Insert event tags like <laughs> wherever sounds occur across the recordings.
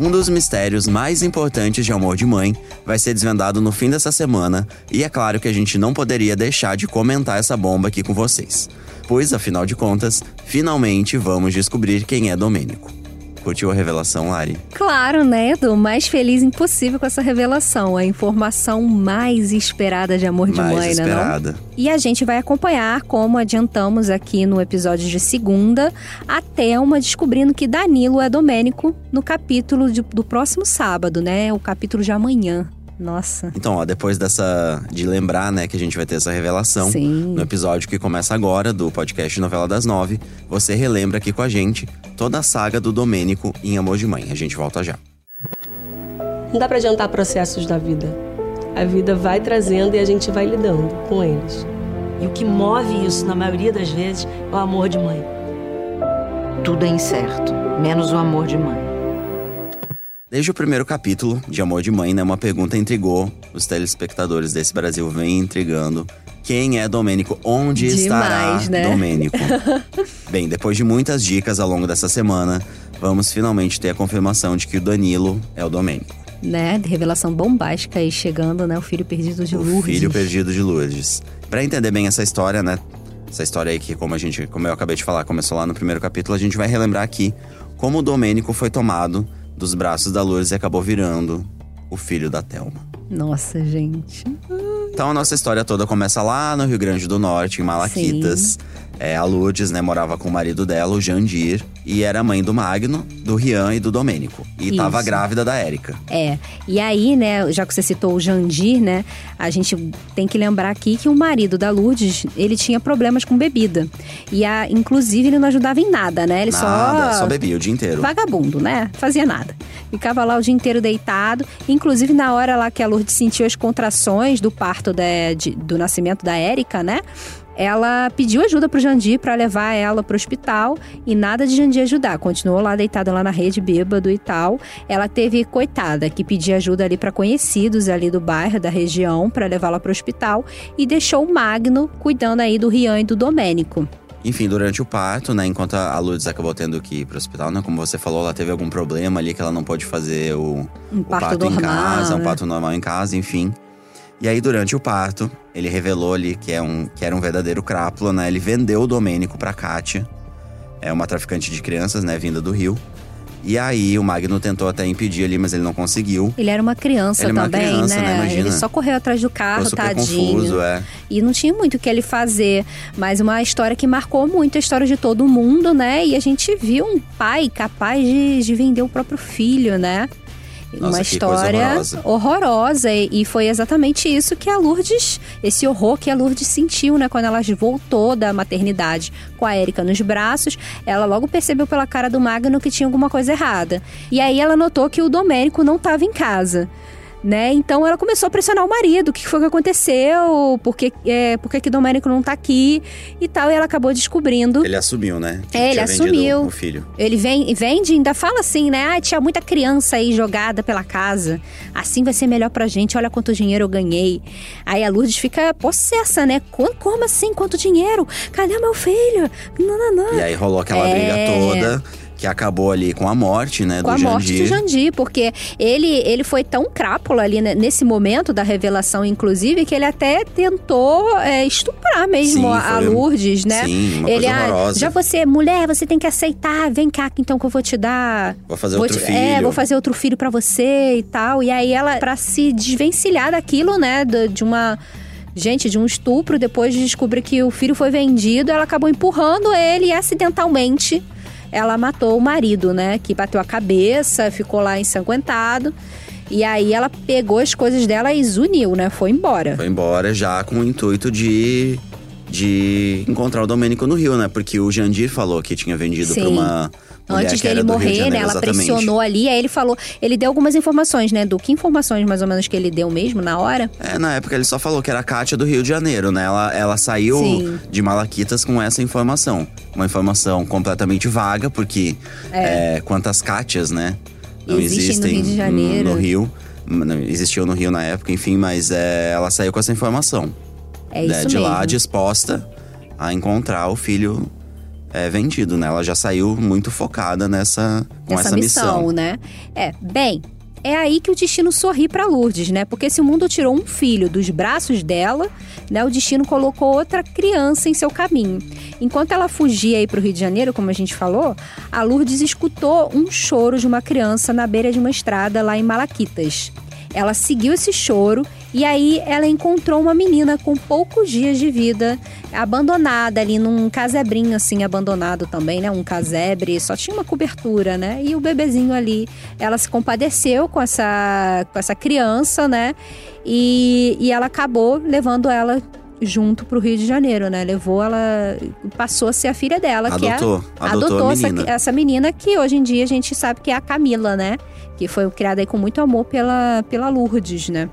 Um dos mistérios mais importantes de Amor de Mãe vai ser desvendado no fim dessa semana, e é claro que a gente não poderia deixar de comentar essa bomba aqui com vocês. Pois, afinal de contas, finalmente vamos descobrir quem é Domênico. Curtiu a revelação, Lari? Claro, né, Edu? Mais feliz impossível com essa revelação. A informação mais esperada de amor de Mais mãe, né? esperada. Não? E a gente vai acompanhar, como adiantamos aqui no episódio de segunda, a Thelma descobrindo que Danilo é Domênico no capítulo de- do próximo sábado, né? O capítulo de amanhã. Nossa. Então, ó, depois dessa. de lembrar, né, que a gente vai ter essa revelação. Sim. No episódio que começa agora, do podcast Novela das Nove, você relembra aqui com a gente toda a saga do Domênico em Amor de Mãe. A gente volta já. Não dá pra adiantar processos da vida. A vida vai trazendo e a gente vai lidando com eles. E o que move isso, na maioria das vezes, é o amor de mãe. Tudo é incerto, menos o amor de mãe. Desde o primeiro capítulo de Amor de Mãe, né, uma pergunta intrigou os telespectadores desse Brasil, vem intrigando. Quem é Domênico? Onde Demais, estará né? Domênico? <laughs> Bem, depois de muitas dicas ao longo dessa semana, vamos finalmente ter a confirmação de que o Danilo é o Domênico. Né? De revelação bombástica aí chegando, né? O filho perdido de o Lourdes. filho perdido de Lourdes. Pra entender bem essa história, né? Essa história aí que, como a gente, como eu acabei de falar, começou lá no primeiro capítulo, a gente vai relembrar aqui como o Domênico foi tomado dos braços da Lourdes e acabou virando o filho da Thelma. Nossa, gente. Então a nossa história toda começa lá no Rio Grande do Norte, em Malaquitas. É, a Lourdes, né, morava com o marido dela, o Jandir, e era mãe do Magno, do Rian e do Domênico. E tava Isso. grávida da Érica. É, e aí, né, já que você citou o Jandir, né, a gente tem que lembrar aqui que o marido da Lourdes, ele tinha problemas com bebida. E, a, inclusive, ele não ajudava em nada, né? Ele Nada, só... só bebia o dia inteiro. Vagabundo, né? Fazia nada. Ficava lá o dia inteiro deitado. Inclusive, na hora lá que a Lourdes sentiu as contrações do parto da- de- do nascimento da Érica, né? Ela pediu ajuda pro Jandir pra levar ela pro hospital e nada de Jandir ajudar. Continuou lá deitada lá na rede, bêbado e tal. Ela teve, coitada, que pedir ajuda ali pra conhecidos ali do bairro, da região, pra levá-la pro hospital e deixou o Magno cuidando aí do Rian e do Domênico. Enfim, durante o parto, né, enquanto a Lourdes acabou tendo que ir pro hospital, né, como você falou, ela teve algum problema ali que ela não pôde fazer o, Um o parto parto em normal, casa, um né? parto normal em casa, enfim. E aí, durante o parto, ele revelou ali que, é um, que era um verdadeiro crápula, né? Ele vendeu o Domênico pra Kátia, é uma traficante de crianças, né, vinda do Rio. E aí, o Magno tentou até impedir ali, mas ele não conseguiu. Ele era uma criança Ele é uma também, criança, né? né? Imagina. Ele só correu atrás do carro, Ficou super tadinho. confuso, é. E não tinha muito o que ele fazer. Mas uma história que marcou muito a história de todo mundo, né? E a gente viu um pai capaz de, de vender o próprio filho, né? Nossa, uma história horrorosa. horrorosa. E, e foi exatamente isso que a Lourdes, esse horror que a Lourdes sentiu, né? Quando ela voltou da maternidade com a Érica nos braços, ela logo percebeu pela cara do Magno que tinha alguma coisa errada. E aí ela notou que o Domênico não estava em casa. Né? Então ela começou a pressionar o marido. O que foi que aconteceu? Por que, é, por que, que Domênico não tá aqui? E tal. E ela acabou descobrindo. Ele assumiu, né? que É, ele assumiu. O filho. Ele vem, vende, ainda fala assim, né? Ah, tinha muita criança aí jogada pela casa. Assim vai ser melhor pra gente. Olha quanto dinheiro eu ganhei. Aí a Lourdes fica possessa, né? Como, como assim? Quanto dinheiro? Cadê meu filho? Não, não, não. E aí rolou aquela É. briga toda, que acabou ali com a morte, né, Com do a morte Jandir. do Jandir, porque ele, ele foi tão crápula ali né, nesse momento da revelação, inclusive, que ele até tentou é, estuprar mesmo Sim, a a Lourdes, né? Sim, uma ele, coisa ah, horrorosa. já você é mulher, você tem que aceitar, vem cá então que eu vou te dar. Vou fazer vou outro te- filho. É, vou fazer outro filho pra você e tal. E aí ela, pra se desvencilhar daquilo, né, de, uma. Gente, de um estupro, depois de descobrir que o filho foi vendido, ela acabou empurrando ele acidentalmente ela matou o marido, né? Que bateu a cabeça, ficou lá ensanguentado. E aí ela pegou as coisas dela e zuniu, né? Foi embora. Foi embora já com o intuito de, de encontrar o Domênico no Rio, né? Porque o Jandir falou que tinha vendido pra uma Antes que era dele Rio de morrer, né? Janeiro, Ela exatamente. pressionou ali, aí ele falou. Ele deu algumas informações, né? Do que informações mais ou menos que ele deu mesmo na hora? É, na época ele só falou que era a Kátia do Rio de Janeiro, né? Ela, ela saiu Sim. de Malaquitas com essa informação. Uma informação completamente vaga, porque é, quantas Kátias, né? Não Existem no Rio de Janeiro. no Rio. Não, Existiam no Rio na época, enfim, mas é, ela saiu com essa informação. É né, isso de mesmo. lá disposta a encontrar o filho é, vendido, né? Ela já saiu muito focada nessa, com essa, essa, missão, né? É, bem, é aí que o destino sorri para Lourdes, né? Porque se o mundo tirou um filho dos braços dela, né, o destino colocou outra criança em seu caminho. Enquanto ela fugia aí para o Rio de Janeiro, como a gente falou, a Lourdes escutou um choro de uma criança na beira de uma estrada lá em Malaquitas. Ela seguiu esse choro e aí ela encontrou uma menina com poucos dias de vida, abandonada ali num casebrinho assim, abandonado também, né? Um casebre, só tinha uma cobertura, né? E o bebezinho ali, ela se compadeceu com essa, com essa criança, né? E, e ela acabou levando ela junto pro Rio de Janeiro, né? Levou ela, passou a ser a filha dela, Adotou, que é adotou adotou essa, menina. essa menina que hoje em dia a gente sabe que é a Camila, né? Que foi criada aí com muito amor pela, pela Lourdes, né?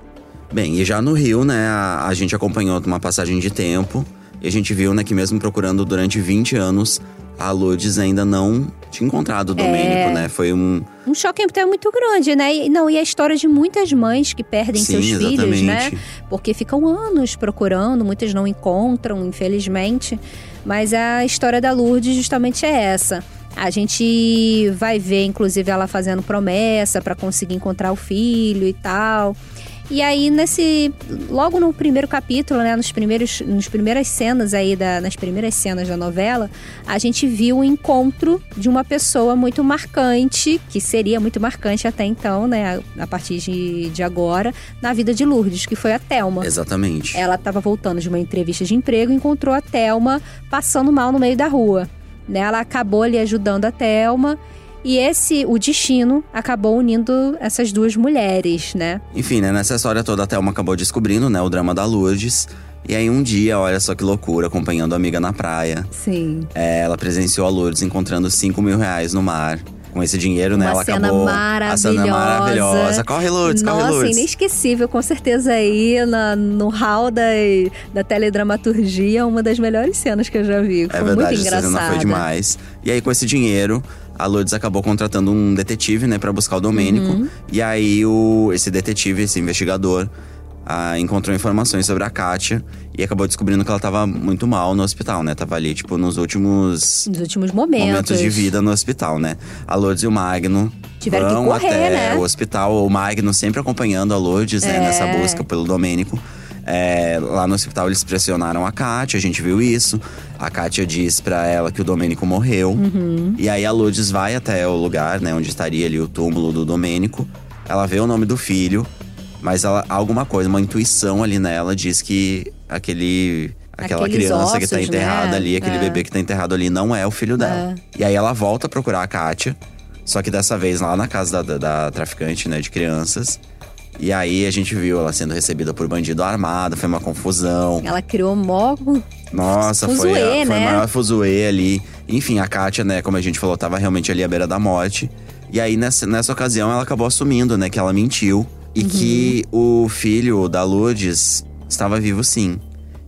Bem, e já no Rio, né, a, a gente acompanhou uma passagem de tempo e a gente viu, né, que mesmo procurando durante 20 anos, a Lourdes ainda não tinha encontrado o Domênico, né? Foi um. Um choque até muito grande, né? E, não, e a história de muitas mães que perdem Sim, seus filhos, né? exatamente. Porque ficam anos procurando, muitas não encontram, infelizmente. Mas a história da Lourdes justamente é essa. A gente vai ver, inclusive, ela fazendo promessa para conseguir encontrar o filho e tal. E aí, nesse. Logo no primeiro capítulo, né? Nos primeiros, nos primeiras cenas aí, da, nas primeiras cenas da novela, a gente viu o encontro de uma pessoa muito marcante, que seria muito marcante até então, né? A, partir de, de agora, na vida de Lourdes, que foi a Thelma. Exatamente. Ela estava voltando de uma entrevista de emprego e encontrou a Thelma passando mal no meio da rua. Né? Ela acabou ali ajudando a Thelma. E esse, o destino, acabou unindo essas duas mulheres, né? Enfim, né, nessa história toda a Thelma acabou descobrindo, né, o drama da Lourdes. E aí um dia, olha só que loucura, acompanhando a amiga na praia, Sim. é, ela presenciou a Lourdes encontrando 5 mil reais no mar. Com esse dinheiro, né, Uma ela cena acabou. maravilhosa. A cena maravilhosa. Corre, Lourdes, corre, Nossa, Lourdes. inesquecível, com certeza aí na, no hall da, da teledramaturgia, uma das melhores cenas que eu já vi. Foi É verdade, muito essa cena engraçada. foi demais. E aí, com esse dinheiro, a Lourdes acabou contratando um detetive, né, pra buscar o Domênico. Uhum. E aí, o, esse detetive, esse investigador, ah, encontrou informações sobre a Kátia e acabou descobrindo que ela tava muito mal no hospital, né? Tava ali, tipo, nos últimos Nos últimos momentos. momentos de vida no hospital, né? A Lourdes e o Magno Tiveram vão correr, até né? o hospital. O Magno sempre acompanhando a Lourdes, né? É. Nessa busca pelo Domênico. É, lá no hospital eles pressionaram a Kátia, a gente viu isso. A Kátia diz pra ela que o Domênico morreu. Uhum. E aí a Lourdes vai até o lugar, né? Onde estaria ali o túmulo do Domênico. Ela vê o nome do filho. Mas ela, alguma coisa, uma intuição ali nela diz que aquele… Aquela Aqueles criança que tá ossos, enterrada né? ali, aquele É. bebê que tá enterrado ali, não é o filho dela. E aí ela volta a procurar a Kátia. Só que dessa vez lá na casa da, da- da traficante, né, de crianças. E aí a gente viu ela sendo recebida por bandido armado, foi uma confusão. Ela criou mó. Nossa, foi, Fuzuê, a, foi né? a maior fuzuê ali. Enfim, a Kátia, né, como a gente falou, tava realmente ali à beira da morte. E aí, nessa, nessa ocasião, ela acabou assumindo, né, que ela mentiu. E Uhum. que o filho da Lourdes estava vivo sim.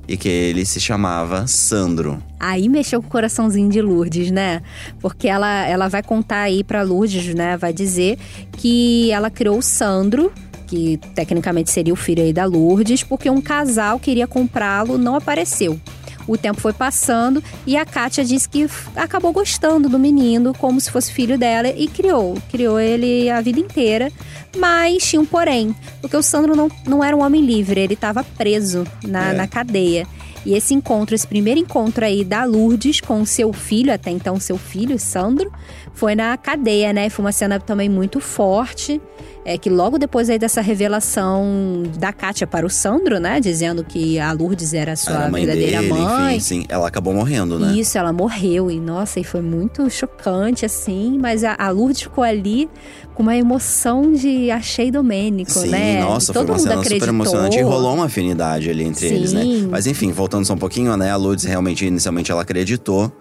E que ele se chamava Sandro. Aí mexeu com o coraçãozinho de Lourdes, né? Porque ela, ela vai contar aí pra Lourdes, né? Vai dizer que ela criou o Sandro, que tecnicamente seria o filho aí da Lourdes, porque um casal queria comprá-lo, não apareceu. O tempo foi passando e a Kátia disse que acabou gostando do menino como se fosse filho dela e criou. Criou ele a vida inteira. Mas tinha um porém, porque o Sandro não, não era um homem livre, ele estava preso na, É. na cadeia. E esse encontro, esse primeiro encontro aí da Lourdes com seu filho, até então seu filho, Sandro, foi na cadeia, né? Foi uma cena também muito forte. É que logo depois aí dessa revelação da Kátia para o Sandro, né? Dizendo que a Lourdes era a sua Era a mãe verdadeira dele, mãe. enfim, sim. Ela acabou morrendo, né? Isso, ela morreu. E nossa, e foi muito chocante, assim. Mas a, a Lourdes ficou ali com uma emoção de achei Domênico, Sim, né? nossa, E foi todo uma mundo cena acreditou. super emocionante e rolou uma afinidade ali entre eles, né? Sim. Mas enfim, voltando só um pouquinho, né? A Lourdes realmente, inicialmente, ela acreditou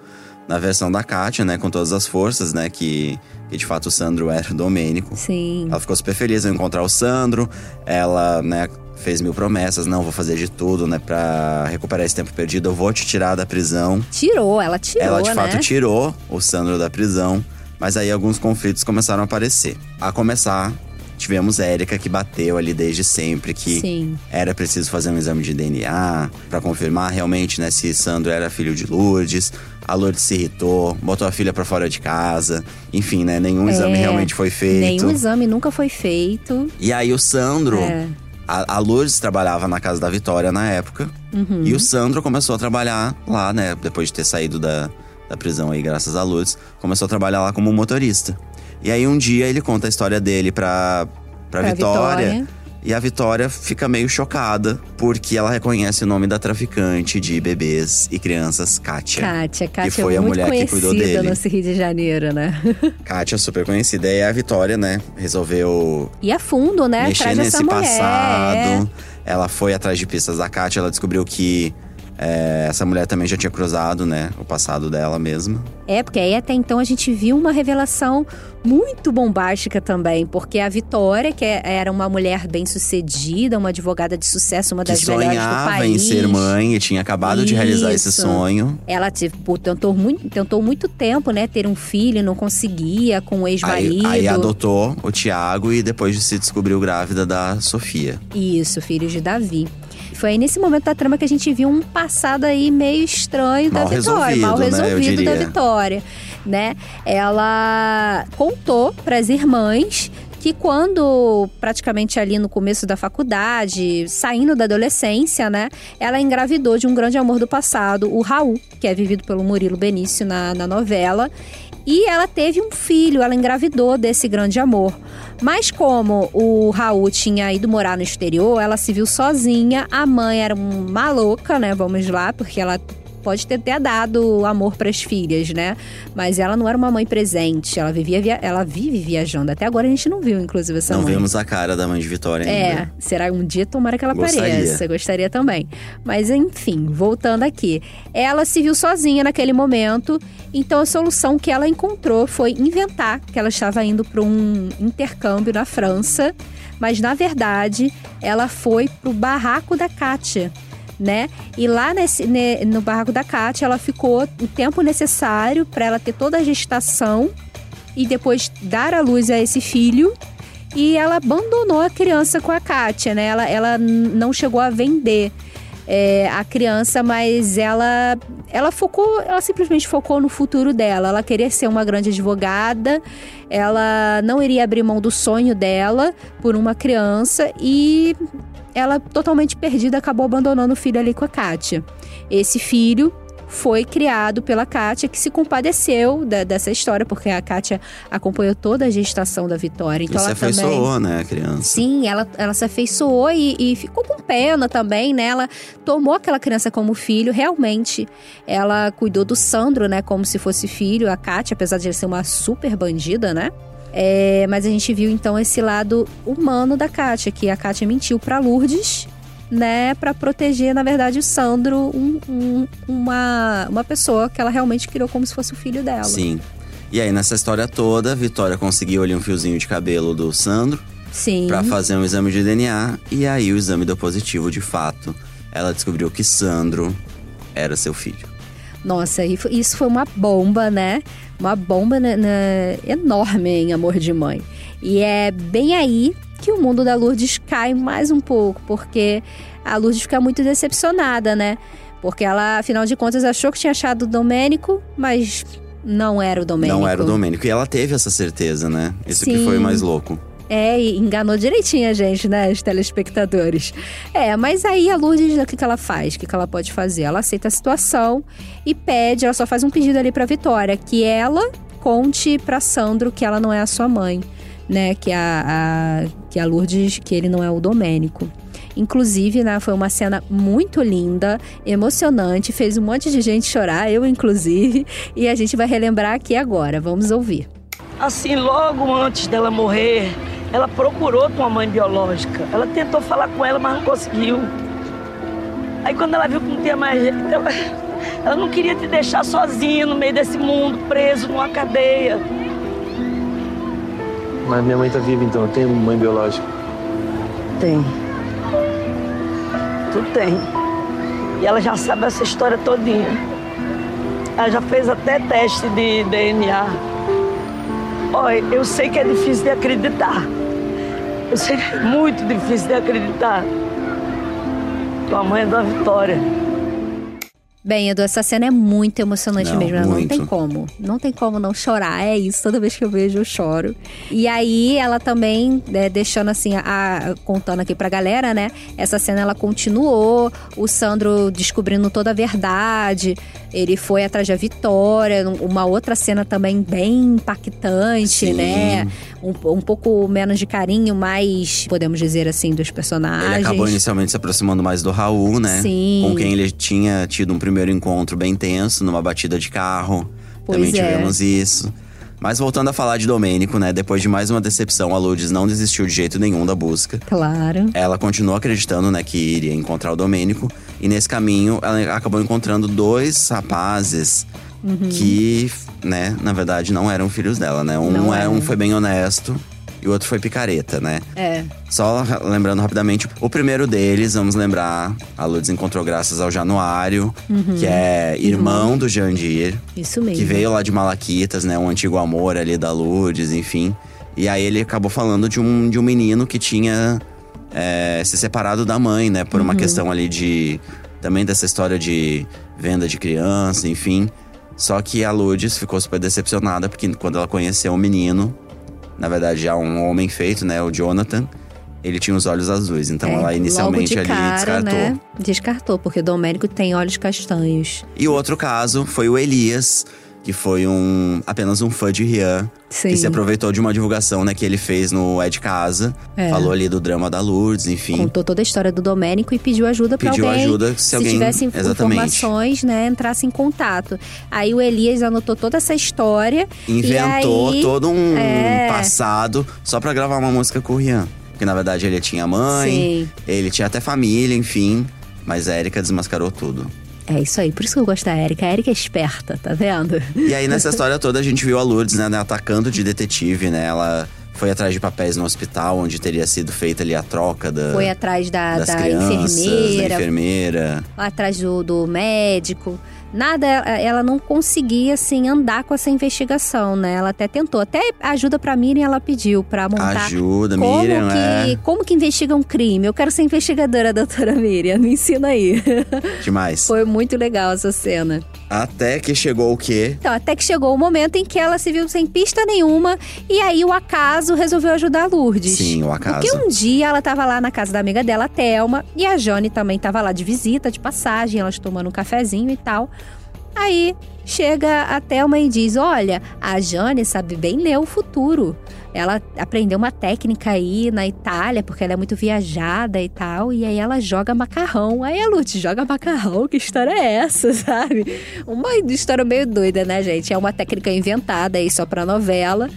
na versão da Kátia, né? Com todas as forças, né? Que, que de fato o Sandro era o Domênico. Sim. Ela ficou super feliz ao encontrar o Sandro. Ela, né, fez mil promessas. Não, vou fazer de tudo, né, pra recuperar esse tempo perdido. Eu vou te tirar da prisão. Tirou, ela tirou, Ela de né? fato tirou o Sandro da prisão, mas aí alguns conflitos começaram a aparecer. A começar Tivemos Érica que bateu ali desde sempre que Sim. era preciso fazer um exame de DNA pra confirmar realmente, né, se Sandro era filho de Lourdes. A Lourdes se irritou, botou a filha pra fora de casa. Enfim, né, nenhum exame É, realmente foi feito. Nenhum exame nunca foi feito. E aí o Sandro, É. a, a Lourdes trabalhava na casa da Vitória na época. Uhum. E o Sandro começou a trabalhar lá, né? Depois de ter saído da, da prisão aí, graças a Lourdes. Começou a trabalhar lá como motorista. E aí um dia ele conta a história dele pra, pra, Pra Vitória. Vitória. E a Vitória fica meio chocada, porque ela reconhece o nome da traficante de bebês e crianças, Kátia. Kátia, Kátia foi é a mulher que cuidou dele. no Rio de Janeiro, né? <laughs> Kátia, super conhecida. E a Vitória, né, resolveu E a fundo, né? mexer Atrás nesse dessa mulher. é. passado. Ela foi atrás de pistas da Kátia, ela descobriu que é, essa mulher também já tinha cruzado, né, o passado dela mesma. É, porque aí até então a gente viu uma revelação muito bombástica também, porque a Vitória, que é- era uma mulher bem-sucedida, uma advogada de sucesso, uma Que das melhores do sonhava país. em ser mãe e tinha acabado de realizar esse Isso. sonho. Ela tipo, tentou, muito, tentou muito tempo, né, ter um filho, não conseguia com o Aí, ex-marido. aí adotou o Tiago e depois se descobriu grávida da Sofia. Isso, filhos de Davi. Foi aí nesse momento da trama que a gente viu um passado aí meio estranho Mal da Vitória, mal resolvido, né, da. Vitória, né? Ela contou para as irmãs que quando praticamente ali no começo da faculdade, saindo da adolescência, né, ela engravidou de um grande amor do passado, o Raul, que é vivido pelo Murilo Benício na, na novela. E ela teve um filho, ela engravidou desse grande amor. Mas como o Raul tinha ido morar no exterior, ela se viu sozinha. A mãe era uma louca, né? Vamos lá, porque ela pode ter até dado amor para as filhas, né? Mas ela não era uma mãe presente. Ela vivia, via... ela vive viajando. Até agora a gente não viu, inclusive, essa Não mãe. vemos a cara da mãe de Vitória É, ainda. será um dia tomara que ela Gostaria. apareça. Gostaria também. Mas enfim, voltando aqui. Ela se viu sozinha naquele momento, então a solução que ela encontrou foi inventar que ela estava indo para um intercâmbio na França, mas na verdade ela foi pro barraco da Kátia. Né? E lá nesse, ne- no barraco da Kátia, ela ficou o tempo necessário para ela ter toda a gestação e depois dar à luz a esse filho e ela abandonou a criança com a Kátia, né? Ela, ela não chegou a vender é, a criança, mas ela, ela focou, ela simplesmente focou no futuro dela. Ela queria ser uma grande advogada, ela não iria abrir mão do sonho dela por uma criança e ela, totalmente perdida, acabou abandonando o filho ali com a Kátia. Esse filho foi criado pela Kátia, que se compadeceu da- dessa história, porque a Kátia acompanhou toda a gestação da Vitória. Então e se ela também. afeiçoou, né, a criança? Sim, ela, ela se afeiçoou e, e ficou com pena também, né? Ela tomou aquela criança como filho, realmente. Ela cuidou do Sandro, né? Como se fosse filho, a Kátia, apesar de ele ser uma super bandida, né? É, mas a gente viu então esse lado humano da Kátia, que a Kátia mentiu pra Lourdes, né? Pra proteger, na verdade, o Sandro, um- um- uma, uma pessoa que ela realmente criou como se fosse o filho dela. Sim. E aí, nessa história toda, a Vitória conseguiu ali um fiozinho de cabelo do Sandro Sim. pra fazer um exame de DNA. E aí, o exame deu positivo de fato. Ela descobriu que Sandro era seu filho. Nossa, isso foi uma bomba, né? Uma bomba né, né, enorme em Amor de Mãe. E é bem aí que o mundo da Lourdes cai mais um pouco, porque a Lourdes fica muito decepcionada, né? Porque ela, afinal de contas, achou que tinha achado o Domênico, mas não era o Domênico. Não era o Domênico. E ela teve essa certeza, né? Isso que Sim. foi o mais louco. É, e enganou direitinho a gente, né, os telespectadores. É, mas aí a Lourdes, o que, que ela faz? O que, que ela pode fazer? Ela aceita a situação e pede, ela só faz um pedido ali pra Vitória, que ela conte pra Sandro que ela não é a sua mãe, né? Que a, a- que a Lourdes, que ele não é o Domênico. Inclusive, né, foi uma cena muito linda, emocionante, fez um monte de gente chorar, eu inclusive, e a gente vai relembrar aqui agora. Vamos ouvir. Assim, logo antes dela morrer, ela procurou tua mãe biológica. Ela tentou falar com ela, mas não conseguiu. Aí quando ela viu que não tinha mais jeito, ela, ela não queria te deixar sozinha no meio desse mundo, preso numa cadeia. Mas minha mãe tá viva, então eu tenho mãe biológica. Tem. Tu tem. E ela já sabe essa história todinha. Ela já fez até teste de DNA. Olha, eu sei que é difícil de acreditar. Eu sei que é muito difícil de acreditar. Tua mãe é da Vitória. Bem, Edu, essa cena é muito emocionante Não, mesmo. Não muito. tem como. Não tem como não chorar. É isso. Toda vez que eu vejo, eu choro. E aí, ela também, né, deixando assim, a, contando aqui pra galera, né? Essa cena ela continuou. O Sandro descobrindo toda a verdade. Ele foi atrás da Vitória. Uma outra cena também bem impactante, Sim. né? Um, um pouco menos de carinho, mais, podemos dizer assim, dos personagens. Ele acabou inicialmente se aproximando mais do Raul, né? Sim. Com quem ele tinha tido um primeiro encontro bem tenso, numa batida de carro. Pois Também é. tivemos isso. Mas voltando a falar de Domênico, né? Depois de mais uma decepção, a Lourdes não desistiu de jeito nenhum da busca. Claro. Ela continuou acreditando, né, que iria encontrar o Domênico. E nesse caminho, ela acabou encontrando dois rapazes Uhum. que, né, na verdade, não eram filhos dela, né? Um, Não é, um foi bem honesto e o outro foi picareta, né? É. Só lembrando rapidamente, o primeiro deles, vamos lembrar, a Lourdes encontrou graças ao Januário, que é irmão do Jandir, Isso mesmo. que veio lá de Malaquitas, né? Um antigo amor ali da Lourdes, enfim. E aí ele acabou falando de um, de um menino que tinha é, se separado da mãe, né? Por uma questão ali de. Também dessa história de venda de criança, enfim. Só que a Lourdes ficou super decepcionada, porque quando ela conheceu o menino, na verdade já um homem feito, né? O Jonathan, ele tinha os olhos azuis. Então É, ela inicialmente de ali cara, descartou. Né? Descartou, porque o Domênico tem olhos castanhos. E o outro caso foi o Elias, que foi um apenas um fã de Rian, Sim. que se aproveitou de uma divulgação né, que ele fez no É de Casa. É. Falou ali do drama da Lourdes, enfim. Contou toda a história do Domênico e pediu ajuda pra Pediu alguém. ajuda se alguém- tivesse exatamente. informações, né, entrasse em contato. Aí o Elias anotou toda essa história. Inventou aí, todo um é. passado só pra gravar uma música com o Rian. Porque na verdade ele tinha mãe, Sim. ele tinha até família, enfim. Mas a Erika desmascarou tudo. É isso aí, por isso que eu gosto da Erika. A Erika é esperta, tá vendo? E aí, nessa história toda, a gente viu a Lourdes, né, né, atacando de detetive, né? Ela foi atrás de papéis no hospital, onde teria sido feita ali a troca da, Foi atrás da, das da crianças, enfermeira, da enfermeira. atrás do, do médico. Nada, ela não conseguia, assim, andar com essa investigação, né? Ela até tentou. Até ajuda pra Miriam ela pediu pra montar Ajuda, como Miriam, que, é. Como que investiga um crime? Eu quero ser investigadora, <laughs> doutora Miriam. Me ensina aí. <laughs> Demais. Foi muito legal essa cena. Até que chegou o quê? Então, até que chegou o momento em que ela se viu sem pista nenhuma. E aí o acaso resolveu ajudar a Lourdes. Sim, o acaso. Porque um dia ela tava lá na casa da amiga dela, a Thelma, e a Jane também tava lá de visita, de passagem, elas tomando um cafezinho e tal. Aí chega a Thelma e diz: Olha, a Jane sabe bem ler o futuro. Ela aprendeu uma técnica aí na Itália, porque ela é muito viajada e tal. E aí ela joga macarrão. Aí a Lute joga macarrão. Que história é essa, <laughs> sabe? Uma história meio doida, né, gente? É uma técnica inventada aí só pra novela.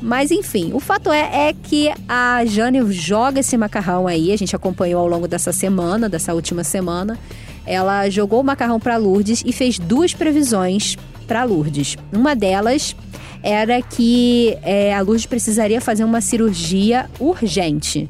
Mas enfim, o fato é, é que a Jane joga esse macarrão aí, a gente acompanhou ao longo dessa semana, dessa última semana. Ela jogou o macarrão para Lourdes e fez duas previsões para Lourdes. Uma delas era que é, a Lourdes precisaria fazer uma cirurgia urgente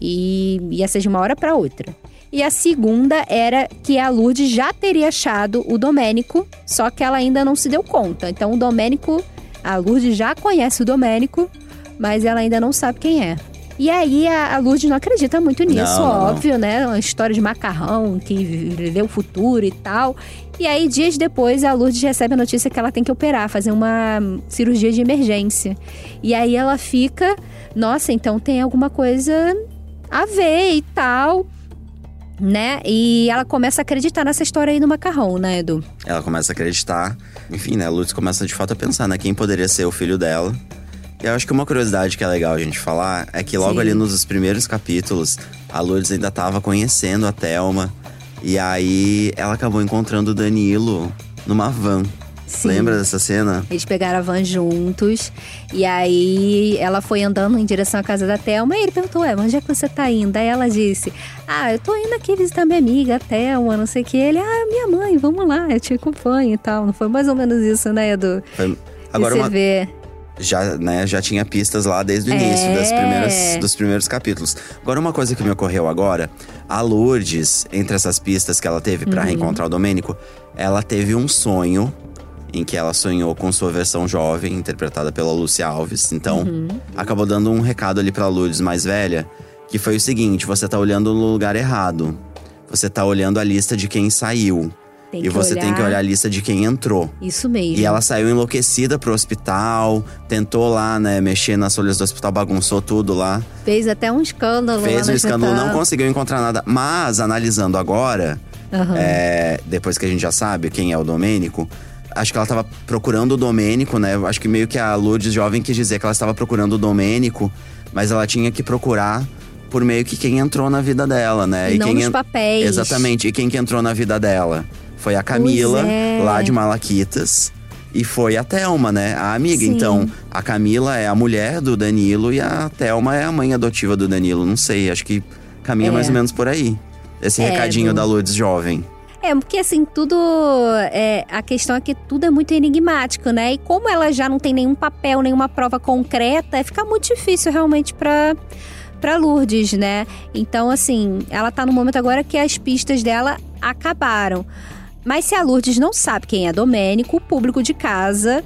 e ia ser de uma hora para outra. E a segunda era que a Lourdes já teria achado o Domênico, só que ela ainda não se deu conta. Então o Domênico, a Lourdes já conhece o Domênico, mas ela ainda não sabe quem é. E aí a, a Lourdes não acredita muito nisso, Não, não, não. óbvio, né? Uma história de macarrão que vê o futuro e tal. E aí, dias depois, a Lourdes recebe a notícia que ela tem que operar, fazer uma cirurgia de emergência. E aí ela fica, nossa, então tem alguma coisa a ver e tal, né? E ela começa a acreditar nessa história aí do macarrão, né, Edu? Ela começa a acreditar. Enfim, né? A Lourdes começa de fato a pensar, né? Quem poderia ser o filho dela. Eu acho que uma curiosidade que é legal a gente falar é que logo Sim. ali nos primeiros capítulos, a Lourdes ainda tava conhecendo a Thelma. E aí ela acabou encontrando o Danilo numa van. Sim. Lembra dessa cena? Eles pegaram a van juntos. E aí ela foi andando em direção à casa da Thelma. E ele perguntou: Ué, onde é que você tá indo? Aí ela disse: Ah, eu tô indo aqui visitar minha amiga, a Thelma, não sei o que. Ele: Ah, minha mãe, vamos lá, eu te acompanho e tal. Não foi mais ou menos isso, né, Edu? Foi- Agora você uma, vê. Já, né, já tinha pistas lá desde o início das É. primeiras, dos primeiros capítulos. Agora, uma coisa que me ocorreu agora: a Lourdes, entre essas pistas que ela teve Uhum. pra reencontrar o Domênico, ela teve um sonho em que ela sonhou com sua versão jovem, interpretada pela Lúcia Alves. Então, Uhum. acabou dando um recado ali pra Lourdes mais velha, que foi o seguinte: você tá olhando no lugar errado. Você tá olhando a lista de quem saiu. Tem e você tem que olhar a lista de quem entrou. Isso mesmo. E ela saiu enlouquecida pro hospital, tentou lá, né, mexer nas folhas do hospital, bagunçou tudo lá. Fez até um escândalo Fez um escândalo, não hospital. conseguiu encontrar nada. Mas, analisando agora, Aham. é, depois que a gente já sabe quem é o Domênico, acho que ela tava procurando o Domênico, né? Acho que meio que a Lourdes jovem quis dizer que ela estava procurando o Domênico, mas ela tinha que procurar por meio que quem entrou na vida dela, né? E não quem papéis. Exatamente. E quem que entrou na vida dela? Foi a Camila, é. lá de Malaquitas. E foi a Thelma, né? A amiga. Sim. Então, a Camila é a mulher do Danilo e a Thelma é a mãe adotiva do Danilo. Não sei, acho que caminha É. mais ou menos por aí. Esse É, recadinho do- da Lourdes jovem. É, porque assim, tudo. É, a questão é que tudo é muito enigmático, né? E como ela já não tem nenhum papel, nenhuma prova concreta, fica muito difícil realmente pra, pra Lourdes, né? Então, assim, ela tá no momento agora que as pistas dela acabaram. Mas se a Lourdes não sabe quem é Domênico, o público de casa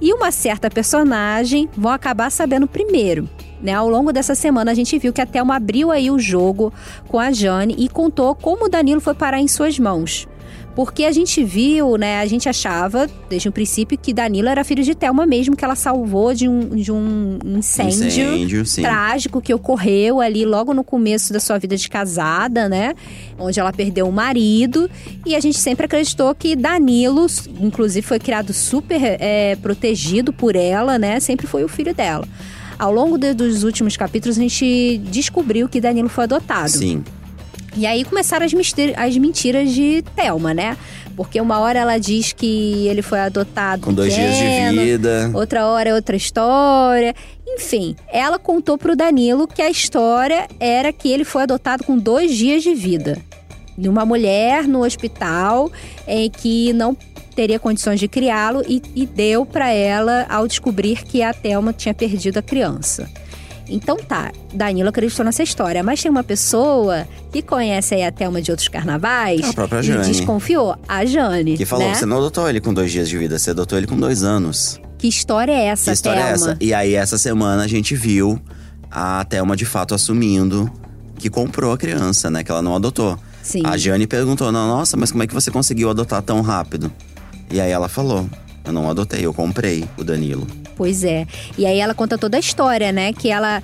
e uma certa personagem vão acabar sabendo primeiro. Né? Ao longo dessa semana, a gente viu que a Thelma abriu aí o jogo com a Jane e contou como o Danilo foi parar em suas mãos. Porque a gente viu, né? A gente achava, desde o princípio, que Danilo era filho de Thelma mesmo, que ela salvou de um, de um incêndio, Incêndio, trágico que ocorreu ali logo no começo da sua vida de casada, né? Onde ela perdeu o marido. E a gente sempre acreditou que Danilo, inclusive, foi criado super é, protegido por ela, né? Sempre foi o filho dela. Ao longo de- dos últimos capítulos, a gente descobriu que Danilo foi adotado. Sim. E aí começaram as, as mentiras de Thelma, né? Porque uma hora ela diz que ele foi adotado Com dois dias de pequeno, vida. Outra hora é outra história. Enfim, ela contou pro Danilo que a história era que ele foi adotado com dois dias de vida. De uma mulher no hospital em que não teria condições de criá-lo e, e deu para ela ao descobrir que a Thelma tinha perdido a criança. Então tá, Danilo acreditou nessa história, mas tem uma pessoa que conhece aí a Thelma de outros carnavais A própria e Jane. desconfiou, a Jane. Que falou né? você não adotou ele com dois dias de vida, você adotou ele com dois anos. Que história é essa, que história Thelma? é essa? E aí, essa semana, a gente viu a Thelma de fato assumindo que comprou a criança, né? Que ela não adotou. Sim. A Jane perguntou: "Não, Nossa, mas como é que você conseguiu adotar tão rápido? E aí ela falou: Eu não adotei, eu comprei o Danilo. Pois é. E aí ela conta toda a história, né? Que ela,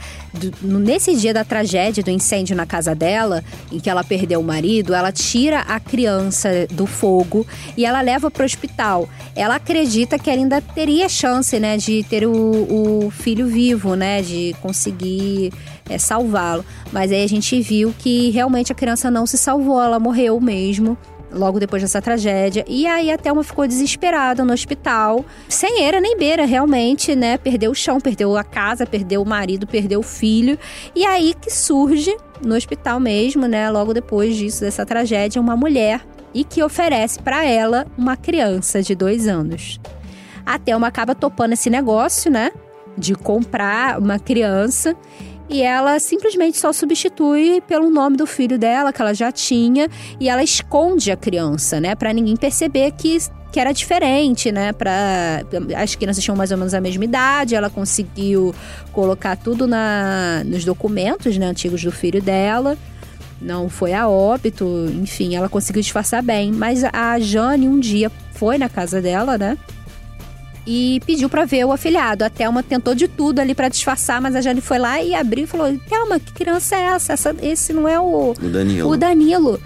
nesse dia da tragédia, do incêndio na casa dela, em que ela perdeu o marido, ela tira a criança do fogo e ela leva pro hospital. Ela acredita que ela ainda teria chance, né? De ter o, o filho vivo, né? De conseguir é, salvá-lo. Mas aí a gente viu que realmente a criança não se salvou, ela morreu mesmo logo depois dessa tragédia. E aí a Thelma ficou desesperada no hospital, sem eira nem beira, realmente, né? Perdeu o chão, perdeu a casa, perdeu o marido, perdeu o filho. E aí que surge, no hospital mesmo, né? Logo depois disso, dessa tragédia, uma mulher e que oferece para ela uma criança de dois anos. A Thelma acaba topando esse negócio, né? De comprar uma criança. E ela simplesmente só substitui pelo nome do filho dela, que ela já tinha, e ela esconde a criança, né? Pra ninguém perceber que, que era diferente, né? Pra, as crianças tinham mais ou menos a mesma idade, ela conseguiu colocar tudo na, nos documentos né, antigos do filho dela. Não foi a óbito, enfim, ela conseguiu disfarçar bem. Mas a Jane um dia foi na casa dela, né? E pediu pra ver o afilhado. A Thelma tentou de tudo ali pra disfarçar, mas a Jane foi lá e abriu e falou: Thelma, que criança é essa? essa esse não é o, O Danilo. o Danilo.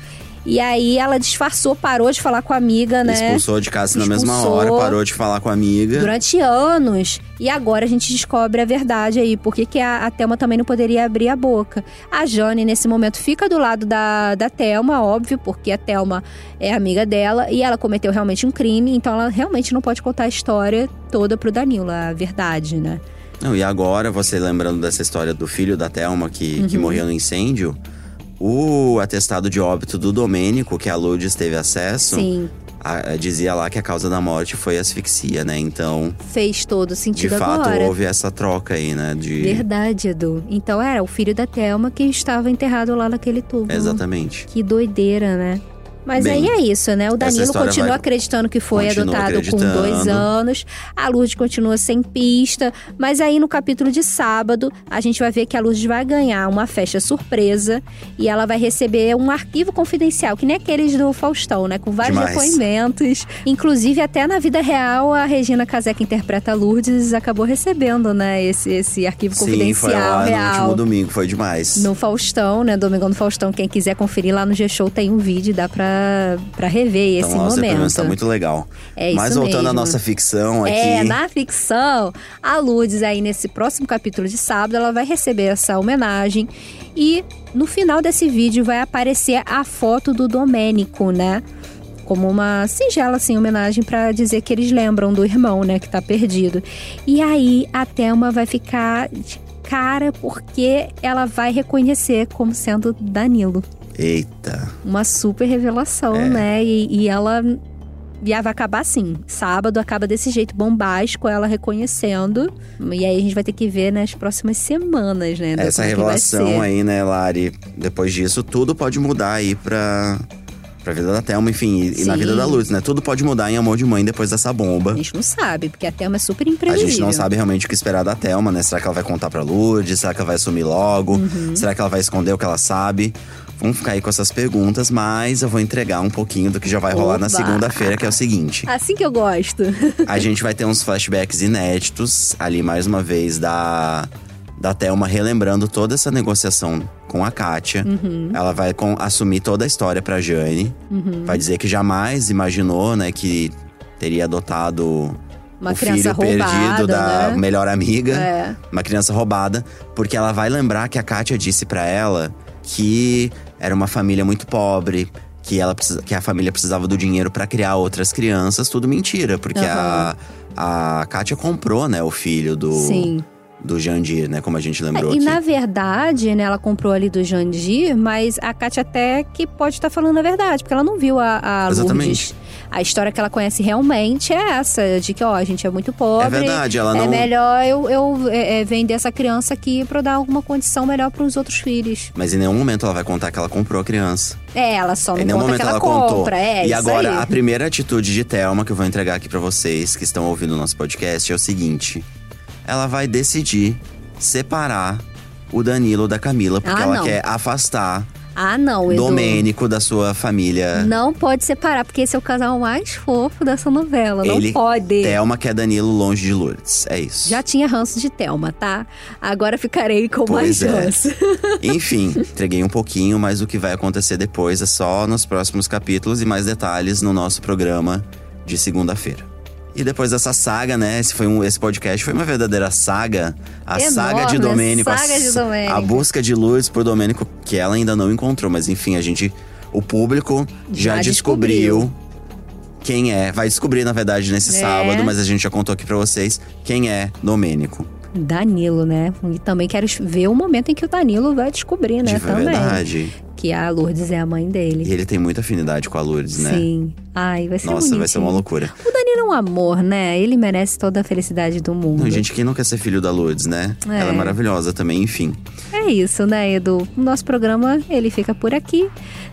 E aí ela disfarçou, parou de falar com a amiga, né? Expulsou de casa na mesma Expulsou. hora, parou de falar com a amiga. Durante anos. E agora a gente descobre a verdade aí. Por que, que a, a Thelma também não poderia abrir a boca? A Jane, nesse momento, fica do lado da, da Thelma, óbvio, porque a Thelma é amiga dela e ela cometeu realmente um crime, então ela realmente não pode contar a história toda pro Danilo, a verdade, né? Não, e agora, você lembrando dessa história do filho da Thelma que, Uhum. que morreu no incêndio, o atestado de óbito do Domênico, que a Lourdes teve acesso, Sim, a- dizia lá que a causa da morte foi asfixia, né? Então, fez todo de sentido fato, agora. houve essa troca aí, né? De... Verdade, Edu. Então era o filho da Thelma que estava enterrado lá naquele túmulo. Exatamente. Que doideira, né? Mas Bem, aí é isso, né? O Danilo continua vai- acreditando que foi continua adotado com dois anos. A Lourdes continua sem pista. Mas aí no capítulo de sábado, a gente vai ver que a Lourdes vai ganhar uma festa surpresa. E ela vai receber um arquivo confidencial, que nem aqueles do Faustão, né? Com vários Demais. depoimentos. Inclusive, até na vida real, a Regina Casé, que interpreta a Lourdes, acabou recebendo, né? Esse, esse arquivo Sim, confidencial foi lá no real. último domingo, foi demais. No Faustão, né? Domingão do Faustão. Quem quiser conferir lá no G-Show tem um vídeo, dá pra, pra rever esse então, os depoimentos momento. tá muito legal. É isso Mas voltando à mesmo. nossa ficção aqui. É, na ficção, a Lourdes aí nesse próximo capítulo de sábado, ela vai receber essa homenagem e no final desse vídeo vai aparecer a foto do Domênico, né? Como uma singela assim homenagem pra dizer que eles lembram do irmão, né, que tá perdido. E aí a Thelma vai ficar de cara porque ela vai reconhecer como sendo Danilo Eita. uma super revelação, É. né? E, e ela. E ela vai acabar assim. Sábado acaba desse jeito bombástico, ela reconhecendo. E aí a gente vai ter que ver nas próximas semanas, né? Essa revelação aí, né, Lari? Depois disso, tudo pode mudar aí pra, pra vida da Thelma, enfim, e, e na vida da Luz, né? Tudo pode mudar em Amor de Mãe depois dessa bomba. A gente não sabe, porque a Thelma é super A imprevisível. gente não sabe realmente o que esperar da Thelma, né? Será que ela vai contar pra Lourdes? Será que ela vai assumir logo? Uhum. Será que ela vai esconder o que ela sabe? Vamos ficar aí com essas perguntas, mas eu vou entregar um pouquinho do que já vai rolar na Oba! segunda-feira, que é o seguinte. <laughs> Assim que eu gosto. <laughs> A gente vai ter uns flashbacks inéditos ali, mais uma vez, da, da Thelma relembrando toda essa negociação com a Kátia. Uhum. Ela vai com- assumir toda a história pra Jane. Vai dizer que jamais imaginou, né, que teria adotado Uma o criança filho roubada, perdido da né? melhor amiga. É. Uma criança roubada. Porque ela vai lembrar que a Kátia disse pra ela que era uma família muito pobre. Que, ela precisa, que a família precisava do dinheiro pra criar outras crianças. Tudo mentira. Porque a, a Kátia comprou, né, o filho do, Sim. do Jandir, né? Como a gente lembrou e aqui. na verdade, né, ela comprou ali do Jandir, mas a Kátia até que pode estar falando a verdade, porque ela não viu a, a Exatamente. Lourdes. A história que ela conhece realmente é essa, de que, ó, a gente é muito pobre. É verdade, ela É não. melhor eu, eu é, é, vender essa criança aqui pra eu dar alguma condição melhor pros outros filhos. Mas em nenhum momento ela vai contar que ela comprou a criança. É, ela só não em nenhum momento ela, ela, contou. compra. É, e agora, aí. a primeira atitude de Thelma que eu vou entregar aqui pra vocês que estão ouvindo o nosso podcast é o seguinte: ela vai decidir separar o Danilo da Camila, porque Ah, ela não. quer afastar Ah, não, Edu. Domênico da sua família. Não pode separar, porque esse é o casal mais fofo dessa novela. Ele- não pode. Thelma quer Danilo longe de Lourdes. É isso. Já tinha ranço de Thelma, tá? Agora ficarei com mais Pois é. ranço. <laughs> Enfim, <laughs> entreguei um pouquinho, mas o que vai acontecer depois é só nos próximos capítulos e mais detalhes no nosso programa de segunda-feira. E depois dessa saga, né? Esse, foi um, esse podcast foi uma verdadeira saga. A Enorme, saga de Domênico. a saga de s- Domênico. A busca de Lourdes por Domênico, que ela ainda não encontrou. Mas enfim, a gente. O público já, Já descobriu. descobriu. Quem é? Vai descobrir, na verdade, nesse É. sábado, mas a gente já contou aqui pra vocês quem é Domênico. Danilo, né? E também quero ver o momento em que o Danilo vai descobrir, né? de também. verdade. Que a Lourdes é a mãe E dele. ele tem muita afinidade com a Lourdes, né? Sim. Ai, vai ser Nossa, vai ser uma loucura. O Danilo é um amor, né? Ele merece toda a felicidade do mundo. Não, gente, quem não quer ser filho da Lourdes, né? É. Ela é maravilhosa também, enfim. É isso, né, Edu? O nosso programa, ele fica por aqui,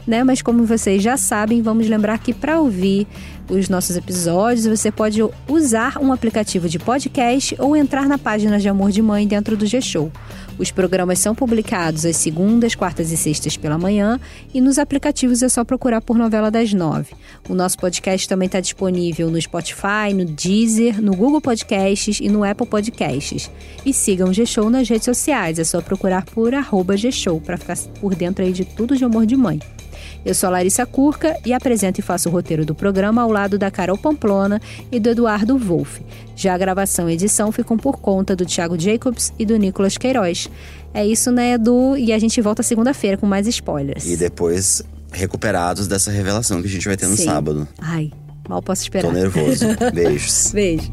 né? Mas como vocês já sabem, vamos lembrar que para ouvir os nossos episódios, você pode usar um aplicativo de podcast ou entrar na página de Amor de Mãe dentro do G-Show. Os programas são publicados às segundas, quartas e sextas pela manhã e nos aplicativos é só procurar por Novela das Nove. O nosso podcast também está disponível no Spotify, no Deezer, no Google Podcasts e no Apple Podcasts. E sigam o G-Show nas redes sociais, é só procurar por arroba G-Show para ficar por dentro aí de tudo de Amor de Mãe. Eu sou a Larissa Curca e apresento e faço o roteiro do programa ao lado da Carol Pamplona e do Eduardo Wolff. Já a gravação e edição ficam por conta do Thiago Jacobs e do Nicolas Queiroz. É isso, né, Edu? E a gente volta segunda-feira com mais spoilers. E depois, recuperados dessa revelação que a gente vai ter no Sim. sábado. Ai, mal posso esperar. Tô nervoso. <laughs> Beijos. Beijo.